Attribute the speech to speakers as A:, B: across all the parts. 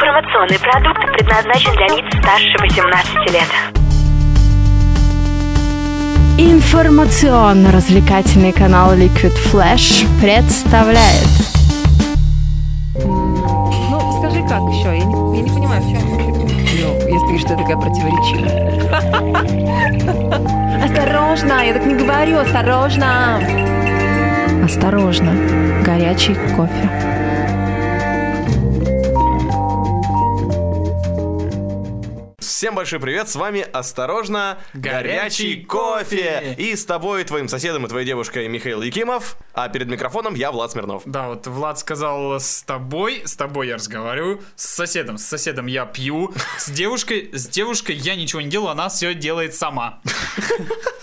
A: Информационный продукт предназначен для лиц старше 18 лет.
B: Информационно-развлекательный канал Liquid Flash представляет
C: Ну, скажи, как еще? Я не, я не понимаю, в чем Ну, если ты что я такая противоречивая. Осторожно, я так не говорю, осторожно. Осторожно, горячий кофе.
D: Всем большой привет, с вами «Осторожно, горячий, кофе. И с тобой, твоим соседом и твоей девушкой Михаил Якимов, а перед микрофоном я, Влад Смирнов.
E: Да, вот Влад сказал с тобой, с тобой я разговариваю, с соседом, с соседом я пью, с девушкой, с девушкой я ничего не делаю, она все делает сама.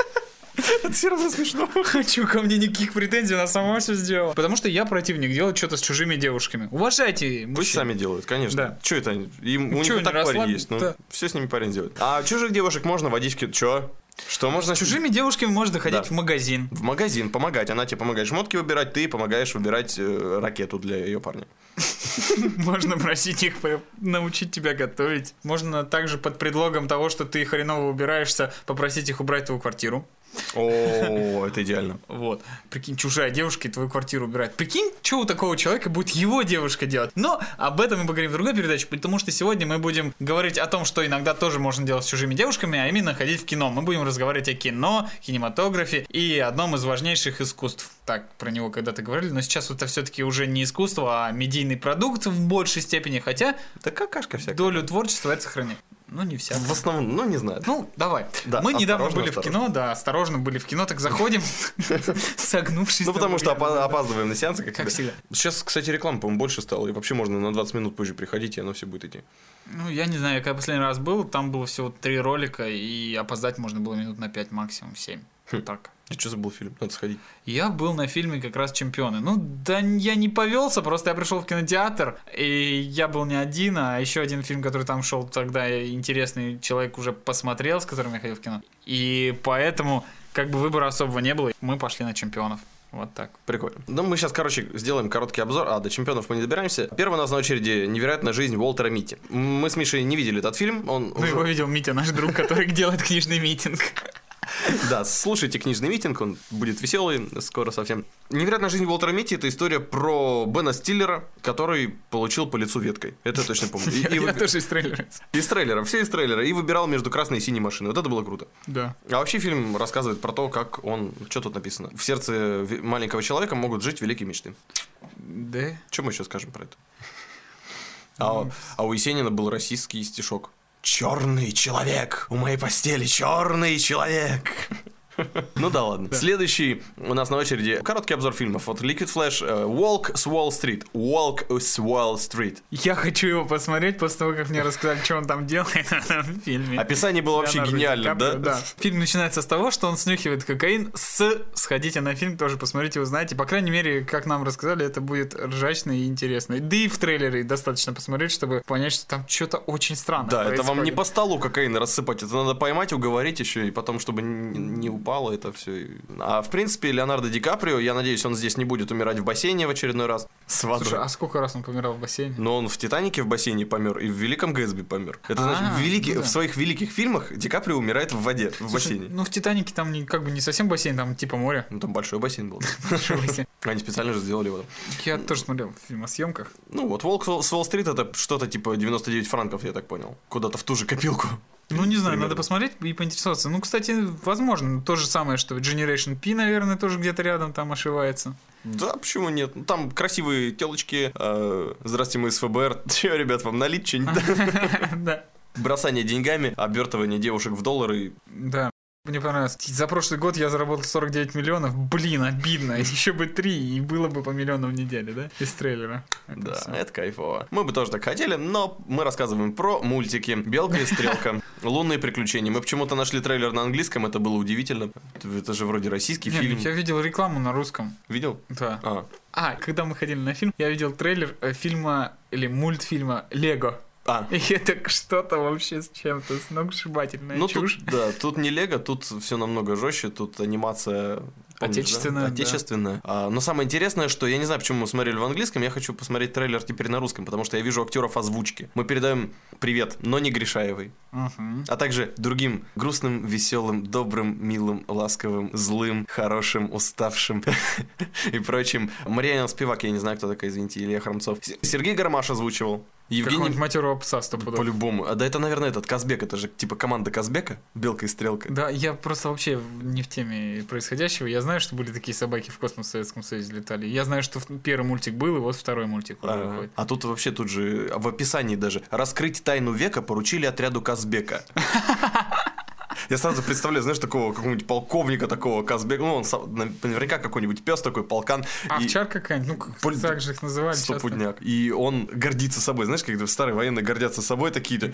D: Это все равно смешно.
E: Хочу ко мне никаких претензий, она сама все сделала. Потому что я противник делать что-то с чужими девушками. Уважайте
D: Пусть
E: мужчин.
D: сами делают, конечно.
E: Да.
D: Че это они? Им, у
E: Чё,
D: них так парень
E: расслаб-
D: есть. Ну,
E: Да.
D: все с ними парень делает. А чужих девушек можно водить в Чё? Что можно
E: С чужими девушками можно ходить
D: Да.
E: в магазин.
D: В магазин помогать. Она тебе помогает шмотки выбирать, ты помогаешь выбирать э, ракету для ее парня.
E: Можно просить их научить тебя готовить. Можно также под предлогом того, что ты хреново убираешься, попросить их убрать твою квартиру.
D: О, это идеально.
E: Вот. Прикинь, чужая девушка и твою квартиру убирает. Прикинь, что у такого человека будет его девушка делать. Но об этом мы поговорим в другой передаче, потому что сегодня мы будем говорить о том, что иногда тоже можно делать с чужими девушками, а именно ходить в кино. Мы будем разговаривать о кино, кинематографе и одном из важнейших искусств. Так, про него когда-то говорили, но сейчас это все-таки уже не искусство, а медийный продукт в большей степени, хотя
D: Да какашка всякая.
E: долю творчества это сохраняет. Ну, не вся.
D: В основном, ну не знаю.
E: Ну, давай.
D: Да,
E: Мы недавно
D: осторожно,
E: были в
D: осторожно.
E: кино, да, осторожно были в кино, так заходим, согнувшись.
D: Ну, потому что опаздываем на сеансы, как,
E: Как всегда.
D: Сейчас, кстати, реклама, по-моему, больше стала. И вообще можно на 20 минут позже приходить, и оно все будет идти.
E: Ну, я не знаю, я когда последний раз был, там было всего три ролика, и опоздать можно было минут на 5, максимум 7.
D: Хм.
E: Так.
D: И что забыл фильм? Надо сходить.
E: Я был на фильме как раз «Чемпионы». Ну, да я не повелся, просто я пришел в кинотеатр, и я был не один, а еще один фильм, который там шел тогда, интересный человек уже посмотрел, с которым я ходил в кино. И поэтому, как бы выбора особого не было, мы пошли на «Чемпионов». Вот так.
D: Прикольно. Ну, мы сейчас, короче, сделаем короткий обзор. А, до чемпионов мы не добираемся. Первый у нас на очереди «Невероятная жизнь Уолтера Митти». Мы с Мишей не видели этот фильм. Он
E: Ну,
D: уже-
E: его видел Митя, наш друг, который делает книжный митинг.
D: Да, слушайте книжный митинг, он будет веселый скоро совсем. «Невероятная жизнь Уолтера Митти» — это история про Бена Стиллера, который получил по лицу веткой. Это я точно помню. И-
E: Я я тоже из трейлера.
D: Из трейлера, все из трейлера. И выбирал между красной и синей машиной. Вот это было круто.
E: Да.
D: А вообще фильм рассказывает про то, как он... Что тут написано? В сердце маленького человека могут жить великие мечты.
E: Да?
D: Что мы еще скажем про это? А, а у Есенина был российский стишок. Черный человек у моей постели, черный человек. Ну да ладно. Следующий у нас на очереди короткий обзор фильмов от Liquid Flash. э, Walk с Wall Street. Walk с Wall Street.
E: Я хочу его посмотреть после того, как мне рассказали, что он там делает в этом фильме.
D: Описание было вообще гениально, да?
E: Да? Фильм начинается с того, что он снюхивает кокаин с... Сходите на фильм, тоже посмотрите, узнаете. По крайней мере, как нам рассказали, это будет ржачно и интересно. Да и в трейлере достаточно посмотреть, чтобы понять, что там что-то очень странное
D: Да, это вам не по столу кокаин рассыпать, это надо поймать, уговорить еще, и потом, чтобы не, не упало это все. А в принципе, Леонардо Ди Каприо, я надеюсь, он здесь не будет умирать в бассейне в очередной раз с водой.
E: Слушай, а сколько раз он помирал в бассейне?
D: Но он в Титанике в бассейне помер и в Великом Гэтсби помер. Это
E: А,
D: значит, в, великих-
E: ну да.
D: в своих великих фильмах Ди Каприо умирает в воде, в
E: Слушай,
D: бассейне.
E: ну в Титанике там не, как бы не совсем бассейн, там типа море.
D: Ну, там большой бассейн был.
E: Большой бассейн.
D: Они специально же сделали его.
E: Я тоже смотрел фильм о съемках.
D: Ну вот, Волк с Уолл-стрит это что-то типа 99 франков, я так понял. Куда-то в ту же копилку.
E: Ну, не знаю,
D: Примерно.
E: надо посмотреть и поинтересоваться. Ну, кстати, возможно, то же самое, что Generation P, наверное, тоже где-то рядом там ошивается.
D: Да, почему нет? Ну, Там красивые телочки. э, Здрасте, мы из ФБР. Че, ребят, вам налить что-нибудь?
E: Да.
D: Бросание деньгами, обертывание девушек в доллары.
E: Да. Мне понравилось. За прошлый год я заработал 49 миллионов. Блин, обидно. Еще бы 3, и было бы по миллиону в неделю, да? Из трейлера. Это
D: Да,
E: всё.
D: это кайфово. Мы бы тоже так хотели, но мы рассказываем про мультики. Белка и стрелка. Лунные приключения. Мы почему-то нашли трейлер на английском, это было удивительно. Это же вроде российский
E: Не,
D: фильм.
E: Я видел рекламу на русском.
D: Видел?
E: Да.
D: А,
E: А, когда мы ходили на фильм, я видел трейлер э, фильма или мультфильма Лего.
D: А.
E: И это что-то вообще с чем-то сногсшибательная
D: Ну
E: чушь.
D: тут, да, тут не Лего, тут все намного жестче, тут анимация Помнишь, да?
E: Отечественная, да.
D: Отечественная. А, но самое интересное, что я не знаю, почему мы смотрели в английском, я хочу посмотреть трейлер теперь на русском, потому что я вижу актеров озвучки. Мы передаем привет, но не Гришаевой,
E: Мгм.
D: а также другим грустным, веселым, добрым, милым, ласковым, злым, хорошим, уставшим и прочим. Марьяна Спивак, я не знаю, кто такая, извините, Илья Хромцов. Сергей Гармаш озвучивал. Евгений
E: матерого пса стопудово.
D: по-любому. А да это, наверное, этот Казбек, это же типа команда Казбека, Белка и Стрелка.
E: Да, я просто вообще не в теме происходящего. Я знаю, что были такие собаки в космос в Советском Союзе летали. Я знаю, что первый мультик был, и вот второй мультик уже выходит.
D: А тут вообще тут же в описании даже раскрыть тайну века поручили отряду Казбека. Я сразу представляю, знаешь, такого какого-нибудь полковника такого Казбека, ну, он наверняка какой-нибудь пес такой, полкан.
E: А
D: и
E: какая-нибудь, ну,
D: Поль-
E: так же их называли часто.
D: Стопудняк. И он гордится собой. Знаешь, когда старые военные гордятся собой такие-то.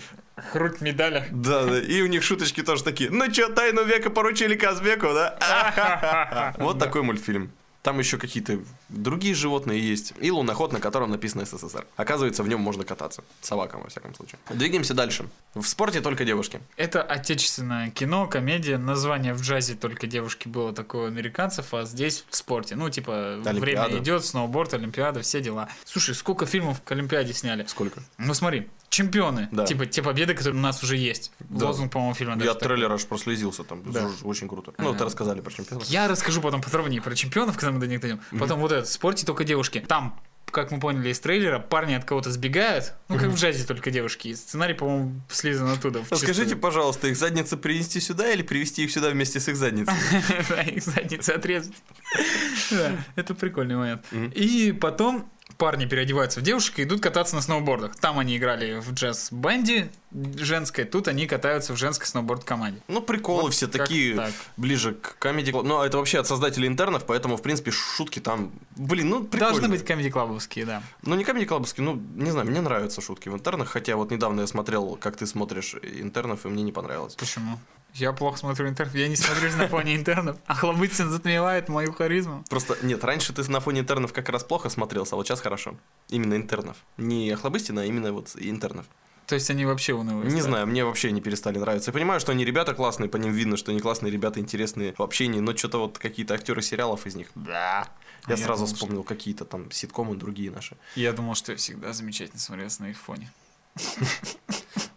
E: Хруть медаля.
D: Да, да. И у них шуточки тоже такие. Ну чё, тайну века поручили Казбеку, да? Вот такой мультфильм. Там еще какие-то другие животные есть. И луноход, на котором написано СССР. Оказывается, в нем можно кататься. Собакам, во всяком случае. Двигаемся дальше. В спорте только девушки.
E: Это отечественное кино, комедия. Название в джазе только девушки было такое у американцев, а здесь в спорте. Ну, типа,
D: Олимпиада.
E: время идет, сноуборд, Олимпиада, все дела. Слушай, сколько фильмов к Олимпиаде сняли?
D: Сколько?
E: Ну, смотри, чемпионы.
D: Да.
E: Типа, те победы, которые у нас уже есть.
D: Да.
E: Лозунг, по-моему, фильма
D: Я от трейлера аж прослезился там.
E: Да.
D: Очень круто. Ну, ты рассказали про чемпионов.
E: Я расскажу потом подробнее про чемпионов, когда мы до них дойдем. Потом вот это, в спорте только девушки. Там, как мы поняли из трейлера, парни от кого-то сбегают. Ну, как в джазе только девушки. И сценарий, по-моему, слизан оттуда.
D: А Скажите, пожалуйста, их задницы принести сюда или привезти их сюда вместе с их задницей?
E: Да, их задницы отрезать. Да, это прикольный момент. И потом парни переодеваются в девушек и идут кататься на сноубордах. Там они играли в джаз-бенде женской, тут они катаются в женской сноуборд-команде.
D: Ну, приколы
E: Вот
D: все такие
E: так.
D: ближе к комедии. Ну, а это вообще от создателей интернов, поэтому, в принципе, шутки там... Блин, ну, прикольно.
E: Должны быть комедий-клабовские, да.
D: Ну, не комедий клабовские, ну, не знаю, мне нравятся шутки в интернах, хотя вот недавно я смотрел, как ты смотришь интернов, и мне не понравилось.
E: Почему? Я плохо смотрю интернов. Я не смотрюсь на фоне интернов. А Хлобыцин затмевает мою харизму.
D: Просто, нет, раньше ты на фоне интернов как раз плохо смотрелся, а вот сейчас хорошо. Именно интернов. Не Охлобыстина, а именно вот интернов.
E: То есть они вообще унылые.
D: Не
E: стали.
D: знаю, мне вообще не перестали нравиться. Я понимаю, что они ребята классные, по ним видно, что они классные ребята, интересные в общении, но что-то вот какие-то актеры сериалов из них. Да.
E: А
D: Я
E: я
D: сразу
E: думал, что-
D: вспомнил какие-то там ситкомы другие наши.
E: Я думал, что я всегда замечательно смотрелся на их фоне.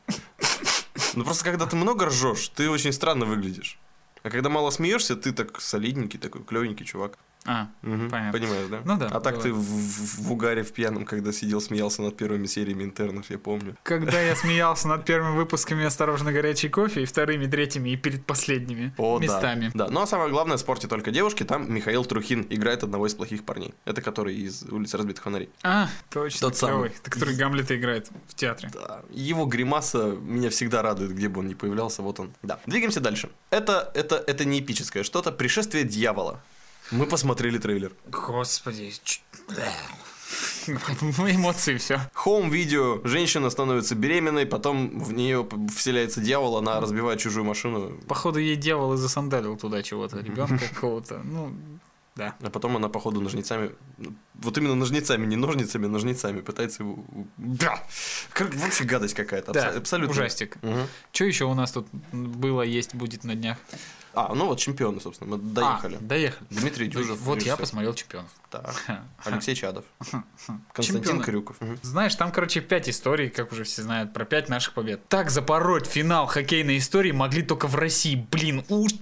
D: Ну просто когда ты много ржешь, ты очень странно выглядишь. А когда мало смеешься, ты так солидненький, такой клевенький чувак.
E: А,
D: Мгм,
E: Понятно.
D: Понимаешь, да?
E: Ну да,
D: А так
E: бывает.
D: ты в, в- в угаре в пьяном, когда сидел, смеялся над первыми сериями интернов, я помню.
E: когда я смеялся над первыми выпусками «Осторожно, горячий кофе» и вторыми, третьими и перед последними
D: О, да.
E: местами.
D: Да. Ну а самое главное, в спорте только девушки, там Михаил Трухин играет одного из плохих парней. Это который из улицы разбитых фонарей.
E: А, точно,
D: Тот самый.
E: который Гамлета играет в театре.
D: Да. Его гримаса меня всегда радует, где бы он ни появлялся, вот он. Да. Двигаемся дальше. Это, это, это не эпическое что-то, пришествие дьявола. Мы посмотрели трейлер.
E: Господи. ч- Эмоции все.
D: Хоум-видео, женщина становится беременной, потом в нее вселяется дьявол, она разбивает чужую машину,
E: Походу, ей дьявол и засандалил туда чего-то, ребенка какого-то. Ну, да.
D: а потом она, походу, ножницами, вот именно ножницами, не ножницами, а ножницами пытается его... Да! Как- Вообще гадость какая-то,
E: Да,
D: абсо- абсолютно.
E: ужастик.
D: Мгм.
E: Что еще у нас тут было, есть, будет на днях?
D: А, ну вот чемпионы, собственно, мы доехали.
E: А, доехали.
D: Дмитрий Дюжев.
E: Вот я
D: режиссер.
E: посмотрел чемпионов.
D: Так. Алексей Чадов. Константин
E: Чемпионы.
D: Крюков. Мгм.
E: Знаешь, там, короче, пять историй, как уже все знают, про пять наших побед. Так запороть финал хоккейной истории могли только в России. Блин, уж...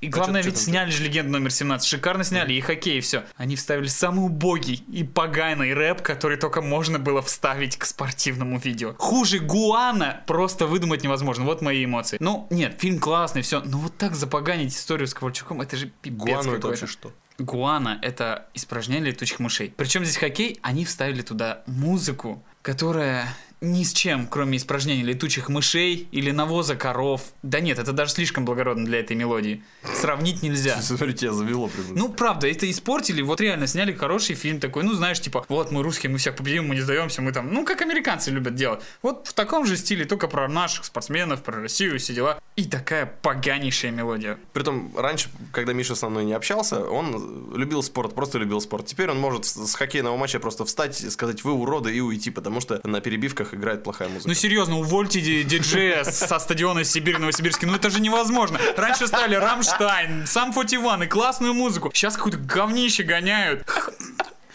E: И главное,
D: чё- чё
E: ведь сняли же легенду номер 17. Шикарно сняли, и хоккей, и все. Они вставили самый убогий и поганый рэп, который только можно было вставить к спортивному видео. Хуже Гуана просто выдумать невозможно. Вот мои эмоции. Ну, нет, фильм классный, все. Но вот так запоганить историю с Ковальчуком, это же пипец
D: Гуану это вообще что?
E: Гуана — это испражнение летучих мышей. Причем здесь хоккей, они вставили туда музыку, которая ни с чем, кроме испражнений летучих мышей или навоза коров. Да нет, это даже слишком благородно для этой мелодии. Сравнить нельзя.
D: Смотри, тебя завело прям.
E: Ну, правда, это испортили. Вот реально сняли хороший фильм такой. Ну, знаешь, типа, вот мы русские, мы всех победим, мы не сдаемся, мы там, ну, как американцы любят делать. Вот в таком же стиле, только про наших спортсменов, про Россию, все дела. И такая поганейшая мелодия.
D: Притом, раньше, когда Миша со мной не общался, он любил спорт, просто любил спорт. Теперь он может с хоккейного матча просто встать, сказать «вы уроды» и уйти, потому что на перебивках играет плохая музыка.
E: Ну серьезно, увольте ди- диджея со стадиона Сибирь Новосибирский. Ну это же невозможно. Раньше ставили Рамштайн, сам 41 и классную музыку. Сейчас какое-то говнище гоняют.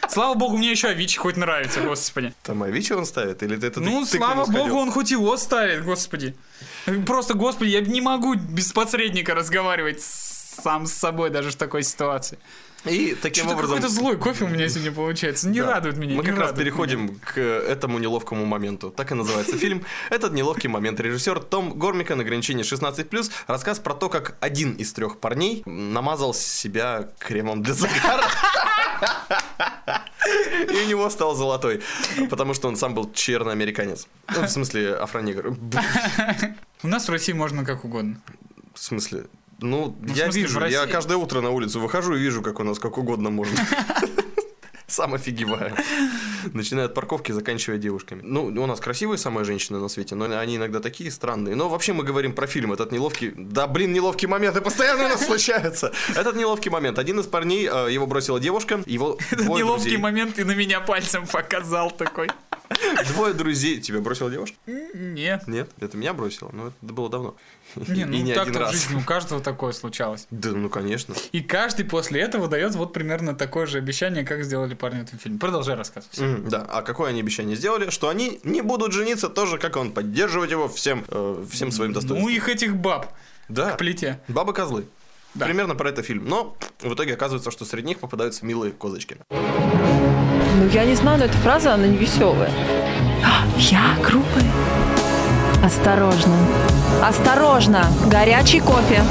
E: Слава богу, мне еще Авичи хоть нравится, господи.
D: Там Авичи он ставит? Или это ты-
E: Ну,
D: ты
E: слава
D: сходил?
E: богу, он хоть его ставит, господи. Просто, господи, я не могу без посредника разговаривать сам с собой даже в такой ситуации.
D: И таким
E: Что-то
D: образом...
E: какой-то злой кофе у меня сегодня получается. Не
D: Да.
E: радует меня,
D: Мы как раз переходим к этому неловкому моменту. Так и называется фильм. Этот неловкий момент. Режиссер Том Гормикан, ограничение 16+, рассказ про то, как один из трех парней намазал себя кремом для загара. И у него стал золотой, потому что он сам был черноамериканец. Ну, в смысле, афронегр.
E: У нас в России можно как угодно.
D: В смысле? Ну,
E: в
D: я
E: смысле,
D: вижу, я каждое утро на улицу выхожу и вижу, как у нас как угодно можно. Сам офигеваю. Начиная от парковки, заканчивая девушками. Ну, у нас красивые самые женщины на свете, но они иногда такие странные. Но вообще мы говорим про фильм, этот неловкий... Да, блин, неловкие моменты постоянно у нас случаются. Этот неловкий момент. Один из парней, э, его бросила девушка, его
E: Этот неловкий
D: друзей.
E: момент ты на меня пальцем показал такой.
D: Двое друзей. Тебя бросила девушка?
E: Нет.
D: Нет, это меня бросило, но это было давно.
E: Не,
D: И
E: ну
D: не один
E: так-то в жизни у каждого такое случалось.
D: Да, ну, конечно.
E: И каждый после этого дает вот примерно такое же обещание, как сделали парни в этом фильме. Продолжай рассказ. Всё.
D: Мгм, Да, а какое они обещание сделали? Что они не будут жениться тоже, как он, поддерживать его всем, э, всем своим
E: Ну
D: достоинством.
E: их этих баб
D: да,
E: к плите.
D: бабы-козлы.
E: Да.
D: Примерно про это фильм. Но в итоге оказывается, что среди них попадаются милые козочки.
C: Ну, я не знаю, но эта фраза, она не веселая.
B: Я грубая. Осторожно. Осторожно! Горячий кофе.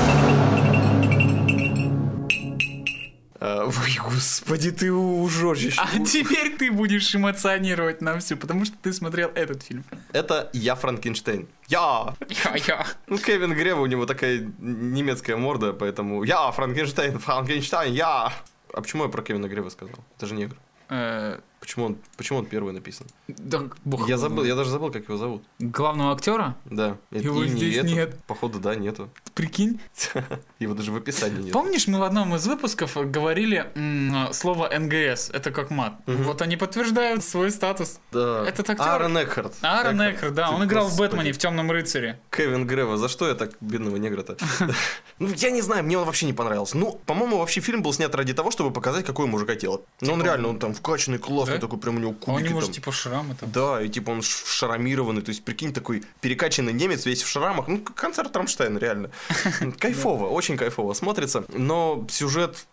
D: А, Ой, господи, ты ужожишь.
E: А теперь ты будешь эмоционировать на всю, потому что ты смотрел этот фильм.
D: Это я Франкенштейн. Я!
E: Я-я.
D: Ну, Кевин Грева, у него такая немецкая морда, поэтому я Франкенштейн, Франкенштейн, я! А почему я про Кевина Грева сказал? Это же негр.
E: Э,
D: Почему он, почему он первый написан?
E: Да, бог
D: Я забыл, я даже забыл, как его зовут.
E: Главного актера?
D: Да. Это
E: Его
D: и не
E: здесь
D: это.
E: нет.
D: Походу, да, нету.
E: Прикинь.
D: Его даже в описании нет.
E: Помнишь, мы в одном из выпусков говорили слово НГС, это как мат. Вот они подтверждают свой статус.
D: Да.
E: Этот актер-
D: Аарон Экхарт.
E: Аарон Экхар, да, он играл в. Бэтмене, в Темном рыцаре.
D: Кевин Грева, за что я так бедного негра-то? Ну, я не знаю, мне он вообще не понравился. Ну, по-моему, вообще фильм был снят ради того, чтобы показать, какое у мужика тело. Ну, он реально, он там вкачанный, классный,
E: Да?
D: такой прям у него
E: А у
D: кубики
E: него же
D: там.
E: типа шрамы там.
D: Да, и типа он шрамированный, то есть, прикинь, такой перекачанный немец, весь в шрамах. Ну, концерт Рамштайн, реально. Кайфово, очень кайфово смотрится. Но сюжет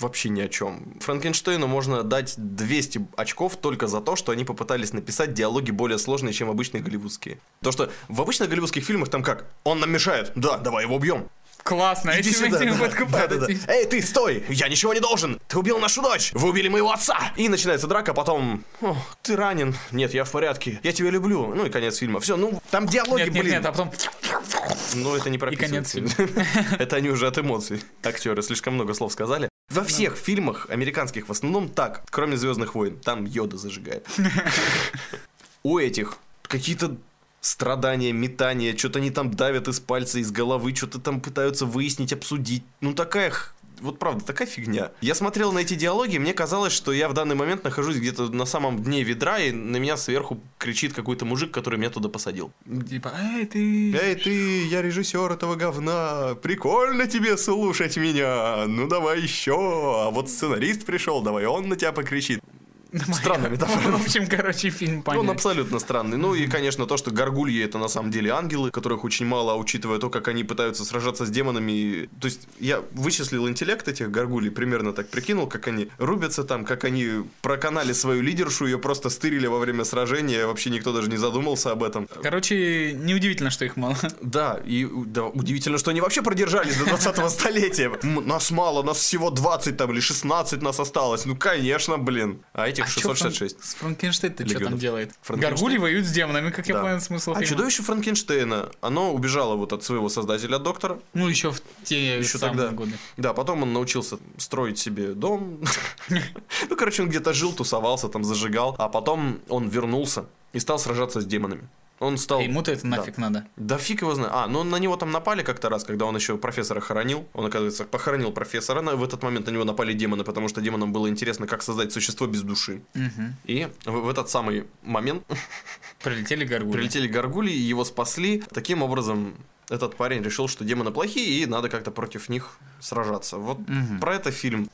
D: вообще ни о чем. Франкенштейну можно дать 200 очков только за то, что они попытались написать диалоги более сложные, чем обычные голливудские. То, что в обычных голливудских фильмах там как? Он нам мешает. Да, давай его убьем.
E: Классно,
D: Иди
E: этим
D: сюда.
E: этим
D: да, да, да, да. Эй, ты, стой! Я ничего не должен! Ты убил нашу дочь! Вы убили моего отца! И начинается драка, потом... «О, ты ранен. Нет, я в порядке. Я тебя люблю. Ну и конец фильма. Все, ну, там диалоги,
E: Нет, нет,
D: блин.
E: нет, а потом...
D: Ну, это не
E: конец
D: прописывается. Это они уже от эмоций. Актеры слишком много слов сказали. Во всех фильмах американских в основном так, кроме Звездных войн. Там Йода зажигает. У этих какие-то страдания, метания, что-то они там давят из пальца, из головы, что-то там пытаются выяснить, обсудить. Ну, такая х- вот правда, такая фигня. Я смотрел на эти диалоги, и мне казалось, что я в данный момент нахожусь где-то на самом дне ведра, и на меня сверху кричит какой-то мужик, который меня туда посадил.
E: Типа, эй, ты...
D: Эй, ты, я режиссер этого говна. Прикольно тебе слушать меня. Ну давай еще. А вот сценарист пришел, давай он на тебя покричит. Странная метафора.
E: В общем, короче, фильм
D: Он
E: понятен.
D: абсолютно странный. Ну и, конечно, то, что горгульи это на самом деле ангелы, которых очень мало, а учитывая то, как они пытаются сражаться с демонами. То есть я вычислил интеллект этих горгулей, примерно так прикинул, как они рубятся там, как они проканали свою лидершу, ее просто стырили во время сражения, вообще никто даже не задумался об этом.
E: Короче, неудивительно, что их мало.
D: Да, и да, удивительно, что они вообще продержались до 20-го столетия. Нас мало, нас всего 20 там или 16 нас осталось. Ну, конечно, блин. А этих
E: А чё
D: 666.
E: Фран- С Франкенштейн-то что там делает? Гаргули воюют с демонами, как я
D: Да.
E: понял смысл
D: А
E: фильма.
D: чудовище Франкенштейна, оно убежало вот от своего создателя, доктора.
E: Ну, еще в те
D: Еще
E: самые
D: тогда.
E: годы.
D: Да, потом он научился строить себе дом. Ну, короче, он где-то жил, тусовался, там зажигал. А потом он вернулся и стал сражаться с демонами. Он стал...
E: Ему-то это
D: Да.
E: нафиг надо.
D: Да фиг его знает. А, ну на него там напали как-то раз, когда он еще профессора хоронил. Он, оказывается, похоронил профессора. На- В этот момент на него напали демоны, потому что демонам было интересно, как создать существо без души.
E: Мгм.
D: И в, этот самый момент
E: Прилетели горгули.
D: прилетели горгули, его спасли. Таким образом, этот парень решил, что демоны плохие, и надо как-то против них сражаться. Вот
E: Мгм.
D: про это фильм.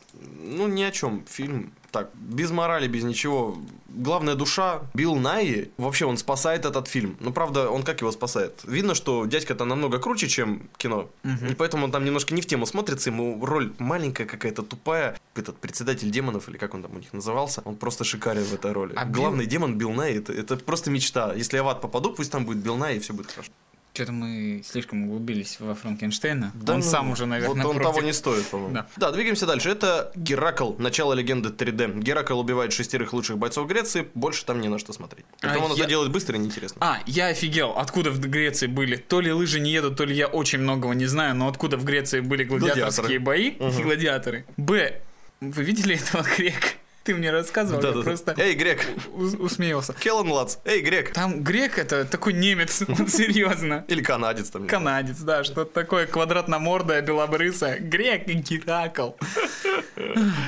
D: Ну, ни о чем. Фильм так, без морали, без ничего. Главная душа, Билл Найи, вообще он спасает этот фильм. Ну, правда, он как его спасает? Видно, что дядька-то намного круче, чем кино.
E: Мгм.
D: И поэтому он там немножко не в тему смотрится, ему роль маленькая какая-то, тупая. Этот председатель демонов, или как он там у них назывался, он просто шикарен в этой роли.
E: А Билл-
D: Главный демон Билл Найи, это, это просто мечта. Если я в ад попаду, пусть там будет Билл Найи, и все будет хорошо.
E: Что-то мы слишком углубились во Франкенштейна.
D: Да
E: он
D: ну,
E: сам уже, наверное,
D: Вот он
E: против.
D: того не стоит, по-моему.
E: Да.
D: Да. двигаемся дальше. Это Геракл, начало легенды 3D. Геракл убивает шестерых лучших бойцов Греции, больше там не на что смотреть.
E: А
D: Поэтому он
E: я-
D: это делает быстро и неинтересно.
E: А, я офигел, откуда в Греции были. То ли лыжи не едут, то ли я очень многого не знаю, но откуда в Греции были гладиаторские бои и гладиаторы. Б, вы видели этого грека? Ты мне рассказывал, я
D: Да-да-да.
E: просто
D: Эй, Грек!
E: ус- усмеялся.
D: Келлан Лац! Эй, Грек!
E: Там грек это такой немец, он серьезно.
D: Или канадец там.
E: Канадец, да, что-то такое квадратномордое, белобрысое. Грек и Геракл.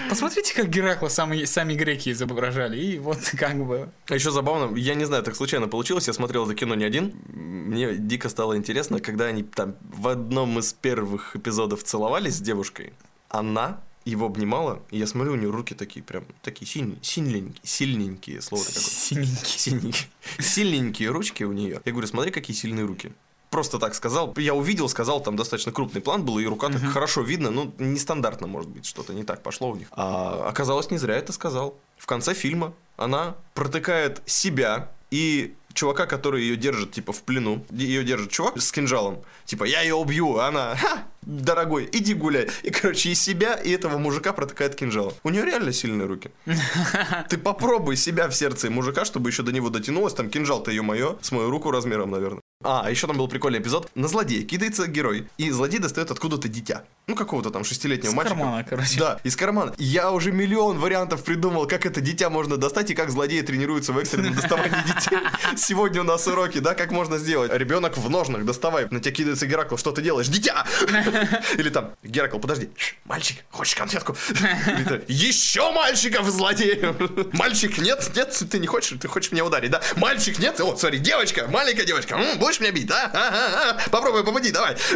E: Посмотрите, как Геракла сами, сами греки изображали. И вот как бы...
D: А еще забавно, я не знаю, так случайно получилось, я смотрел это кино не один. Мне дико стало интересно, когда они там в одном из первых эпизодов целовались с девушкой, она его обнимала, и я смотрю, у нее руки такие прям, такие сильные, сильненькие, сильненькие, слово-то какое.
E: Синенький.
D: Сильненькие, сильненькие ручки у нее. Я говорю, смотри, какие сильные руки. Просто так сказал. Я увидел, сказал, там достаточно крупный план был, и рука так хорошо видно. Ну, нестандартно, может быть, что-то не так пошло у них. А оказалось, не зря это сказал. В конце фильма она протыкает себя и чувака, который ее держит, типа, в плену. Ее держит чувак с кинжалом. Типа, я ее убью. А она, ха, дорогой, иди гуляй. И, короче, и себя, и этого мужика протыкает кинжалом. У нее реально сильные руки. Ты попробуй себя в сердце мужика, чтобы еще до него дотянулось. Там кинжал-то, ее мое, с мою руку размером, наверное. А, а еще там был прикольный эпизод. На злодея кидается герой, и злодей достает откуда-то дитя. Ну, какого-то там шестилетнего
E: Из
D: мальчика.
E: кармана, короче.
D: Да, из кармана. Я уже миллион вариантов придумал, как это дитя можно достать, и как злодеи тренируются в экстренном доставании детей. Сегодня у нас уроки, да, как можно сделать. Ребенок в ножнах, доставай. На тебя кидается Геракл, что ты делаешь? Дитя! Или там, Геракл, подожди. Мальчик, хочешь конфетку? Или ты, Еще мальчиков злодеев! Мальчик, нет, нет, ты не хочешь, ты хочешь меня ударить, да? Мальчик, нет, о, смотри, девочка, маленькая девочка, будешь меня бить, да? А, а, а, Попробуй, попади, давай.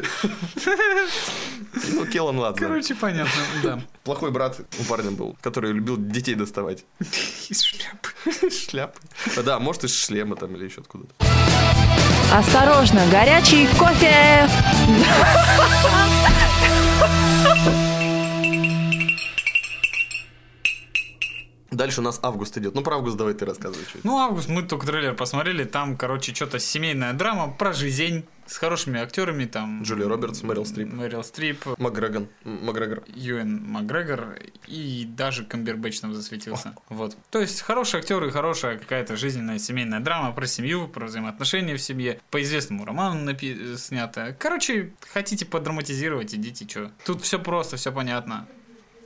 D: Ну, Келлан, ладно.
E: Короче, понятно, да.
D: Плохой брат у парня был, который любил детей доставать.
E: Из шляпы.
D: Шляпы. Да, может, из шлема там или еще откуда-то.
B: Осторожно, горячий кофе!
D: Дальше у нас август идет. Ну, про август давай ты рассказывай. Это.
E: Ну, август, мы только трейлер посмотрели, там, короче, что-то семейная драма про жизнь с хорошими актерами, там...
D: Джулия Робертс, Мэрил Стрип.
E: Мэрил Стрип,
D: Макгрегор. Макгрегор.
E: Юэн Макгрегор и даже Камбербэтч там засветился. Вот. То есть хорошие актеры хорошая какая-то жизненная семейная драма про семью, про взаимоотношения в семье. По известному роману напи- снято. Короче, хотите подраматизировать, идите, что. Тут все просто, все понятно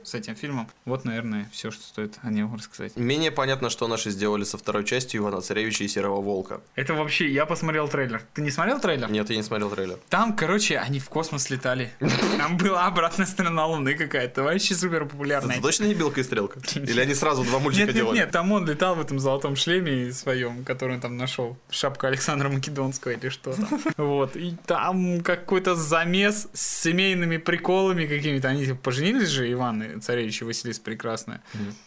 E: с этим фильмом. Вот, наверное, все, что стоит о нем рассказать.
D: Менее понятно, что наши сделали со второй частью Ивана Царевича и Серого Волка.
E: Это вообще, я посмотрел трейлер. Ты не смотрел трейлер?
D: Нет, я не смотрел трейлер.
E: Там, короче, они в космос летали. Там была обратная сторона Луны какая-то, вообще супер популярная.
D: Это точно не Белка и Стрелка? Или они сразу два мультика
E: Нет, нет,
D: делали?
E: нет, там он летал в этом золотом шлеме своем, который он там нашел. Шапка Александра Македонского или что там. Вот. И там какой-то замес с семейными приколами какими-то. Они типа, поженились же, Иван царевич и Василиса Прекрасная.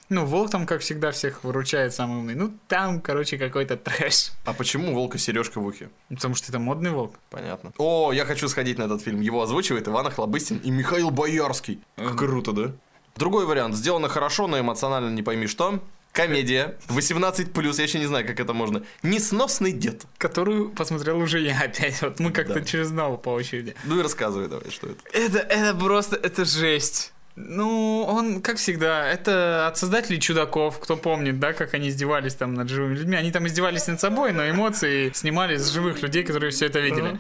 E: Ну, Волк там, как всегда, всех выручает самый умный. Ну, там, короче, какой-то трэш.
D: А почему Волка сережка в ухе?
E: Потому что это модный волк.
D: Понятно. О, я хочу сходить на этот фильм. Его озвучивает Иван Охлобыстин и Михаил Боярский. Как круто, да? Другой вариант. Сделано хорошо, но эмоционально не пойми что. Комедия. 18+, я еще не знаю, как это можно. Несносный дед.
E: Которую посмотрел уже я опять. Вот мы как-то
D: Да.
E: через новую по очереди.
D: Ну и рассказывай давай, что это.
E: Это, это просто, это жесть. Ну, он, как всегда, это от создателей чудаков, кто помнит, да, как они издевались там над живыми людьми. Они там издевались над собой, но эмоции снимали с живых людей, которые все это видели.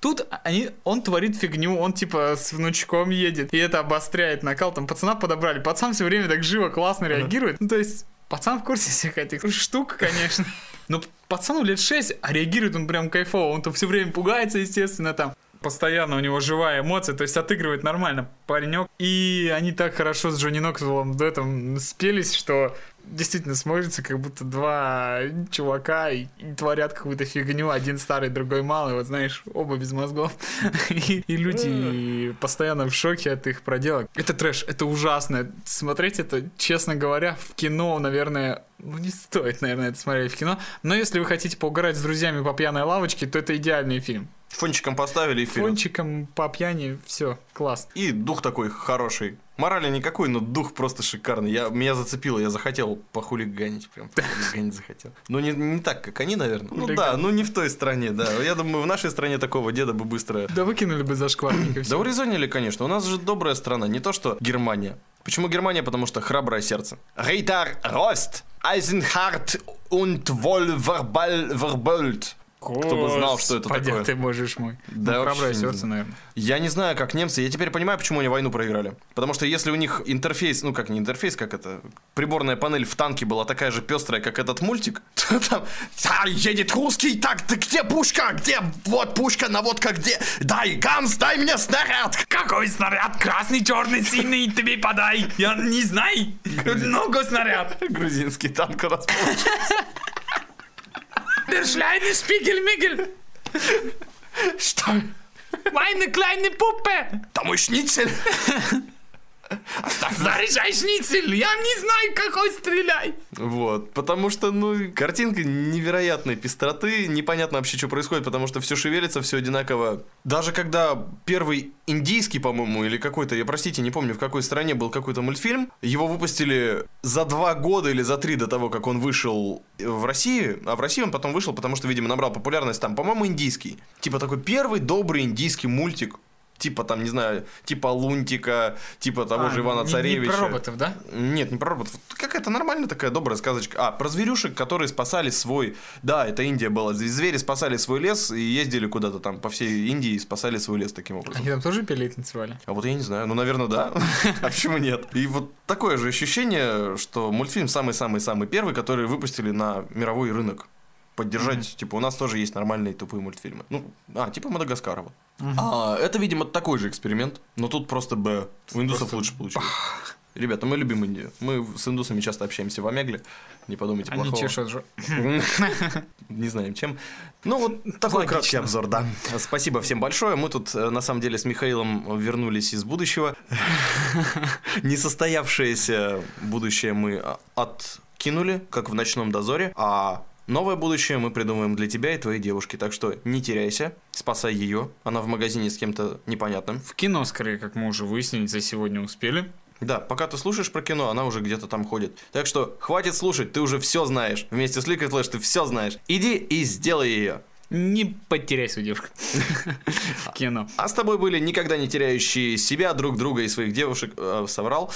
E: Тут они, он творит фигню, он типа с внучком едет, и это обостряет накал. Там пацана подобрали, пацан все время так живо, классно реагирует. Ну, то есть, Пацан в курсе всех этих штук, конечно. Но пацану лет 6, а реагирует он прям кайфово. Он-то все время пугается, естественно, там. Постоянно у него живая эмоция, то есть отыгрывает нормально паренек. И они так хорошо с Джонни в этом спелись, что действительно смотрится, как будто два чувака и, и творят какую-то фигню. Один старый, другой малый. Вот знаешь, оба без мозгов. И, и люди постоянно в шоке от их проделок. Это трэш, это ужасно. Смотреть это, честно говоря, в кино, наверное, ну, не стоит, наверное, это смотреть в кино. Но если вы хотите поугарать с друзьями по пьяной лавочке, то это идеальный фильм.
D: Фончиком поставили и вперед.
E: Фончиком по пьяни, все, класс.
D: И дух такой хороший. Морали никакой, но дух просто шикарный. Я, меня зацепило, я захотел похулиганить, прям похулиганить захотел. Но не, не так, как они, наверное. Ну да, ну не в той стране, да. Я думаю, в нашей стране такого деда бы быстро...
E: Да выкинули бы за шкварников.
D: Да урезонили, конечно. У нас же добрая страна, не то что Германия. Почему Германия? Потому что храброе сердце. Рейтар Рост, Айзенхарт und Wolverбольд. Кто бы знал, что это
E: Господи,
D: такое.
E: ты можешь мой.
D: Да,
E: ну,
D: вообще
E: храброе сердце, наверное.
D: Я не знаю, как немцы. Я теперь понимаю, почему они войну проиграли. Потому что если у них интерфейс, ну как не интерфейс, как это, приборная панель в танке была такая же пестрая, как этот мультик, то там «А, едет русский, так, ты где пушка? Где? Вот пушка, наводка, где? Дай, Ганс, дай мне снаряд!
E: Какой снаряд? Красный, черный, синий, тебе подай. Я не знаю. Много снаряд.
D: Грузинский танк у нас получился.
E: der kleine Spiegelmigel.
D: Stoll.
E: Meine kleine Puppe.
D: Da muss Schnitzel.
E: Заряжай шницель. Я не знаю, какой стреляй.
D: Вот, потому что, ну, картинка невероятной пестроты, непонятно вообще, что происходит, потому что все шевелится, все одинаково. Даже когда первый индийский, по-моему, или какой-то, я, простите, не помню, в какой стране был какой-то мультфильм, его выпустили за два года или за три до того, как он вышел в России, а в России он потом вышел, потому что, видимо, набрал популярность там, по-моему, индийский. Типа такой первый добрый индийский мультик, типа там, не знаю, типа Лунтика, типа того
E: А,
D: же Ивана
E: не- не
D: Царевича.
E: про роботов, да?
D: Нет, не про роботов. Какая-то нормальная такая добрая сказочка. А, про зверюшек, которые спасали свой... Да, это Индия была. Звери спасали свой лес и ездили куда-то там по всей Индии и спасали свой лес таким образом.
E: Они там тоже пели и танцевали?
D: А вот я не знаю. Ну, наверное, да. А почему нет? И вот такое же ощущение, что мультфильм самый-самый-самый первый, который выпустили на мировой рынок. Поддержать, типа, у нас тоже есть нормальные тупые мультфильмы. Ну, а, типа Мадагаскара вот. А, это, видимо, такой же эксперимент, но тут просто Б. У индусов лучше получилось. Ребята, мы любим Индию. Мы с индусами часто общаемся в Омегле. Не подумайте
E: Они
D: плохого.
E: чешут же.
D: Не знаем чем. Ну, вот такой
E: Логично.
D: краткий обзор, да. Спасибо всем большое. Мы тут, э, на самом деле, с Михаилом вернулись из будущего. Несостоявшееся будущее мы а, откинули, как в «Ночном дозоре», а новое будущее мы придумаем для тебя и твоей девушки. Так что не теряйся, спасай ее. Она в магазине с кем-то непонятным.
E: В кино, скорее, как мы уже выяснили, за сегодня успели.
D: Да, пока ты слушаешь про кино, она уже где-то там ходит. Так что хватит слушать, ты уже все знаешь. Вместе с Liquid Flash ты все знаешь. Иди и сделай ее.
E: Не потеряй свою девушку. В кино.
D: А с тобой были никогда не теряющие себя, друг друга и своих девушек. Э, соврал.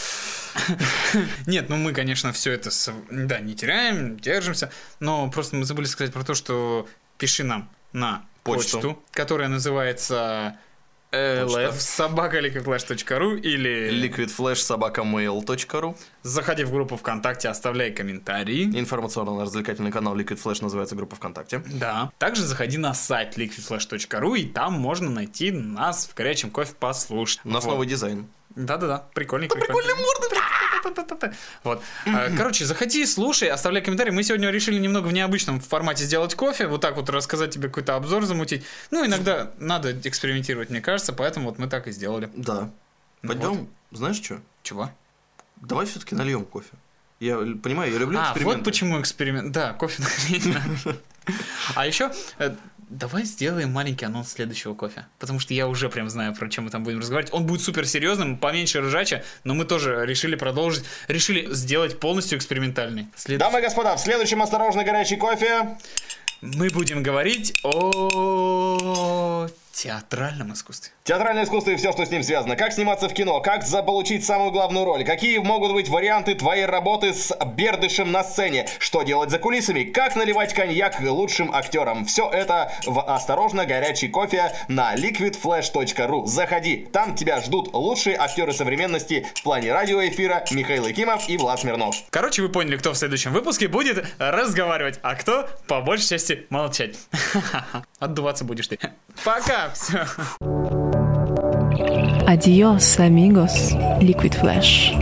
E: Нет, ну мы, конечно, все это, да, не теряем, держимся, но просто мы забыли сказать про то, что пиши нам на
D: Почту.
E: почту, которая называется lf собакаликвифлэш.ру или
D: liquidflash
E: заходи в группу ВКонтакте, оставляй комментарии.
D: Информационно-развлекательный канал Liquid Flash называется группа ВКонтакте.
E: Да. Также заходи на сайт liquidflash.ru, и там можно найти нас в горячем кофе послушать.
D: У нас
E: Вот.
D: новый дизайн.
E: Да-да-да, прикольный. прикольный морды. Вот. А, Короче, заходи, слушай, оставляй комментарий. Мы сегодня решили немного в необычном формате сделать кофе, вот так вот рассказать тебе какой-то обзор замутить. Ну, иногда надо экспериментировать, мне кажется, поэтому вот мы так и сделали.
D: Да. Пойдем, знаешь что?
E: Чего?
D: Давай все-таки нальем кофе. Я понимаю, я люблю
E: А,
D: эксперименты.
E: вот почему эксперимент. Да, кофе надо. А еще давай сделаем маленький анонс следующего кофе. Потому что я уже прям знаю, про чем мы там будем разговаривать. Он будет супер серьезным, поменьше ржача, но мы тоже решили продолжить, решили сделать полностью экспериментальный. След-
D: Дамы и господа, в следующем осторожно горячий кофе.
E: Мы будем говорить о театральном искусстве.
D: Театральное искусство и все, что с ним связано. Как сниматься в кино, как заполучить самую главную роль, какие могут быть варианты твоей работы с Бердышем на сцене, что делать за кулисами, как наливать коньяк лучшим актерам. Все это в «Осторожно, горячий кофе» на liquidflash.ru. Заходи, там тебя ждут лучшие актеры современности в плане радиоэфира Михаил Якимов и Влад Смирнов.
E: Короче, вы поняли, кто в следующем выпуске будет разговаривать, а кто, по большей части, молчать. Отдуваться будешь ты. Пока, So.
C: Adios, amigos. Liquid Flash.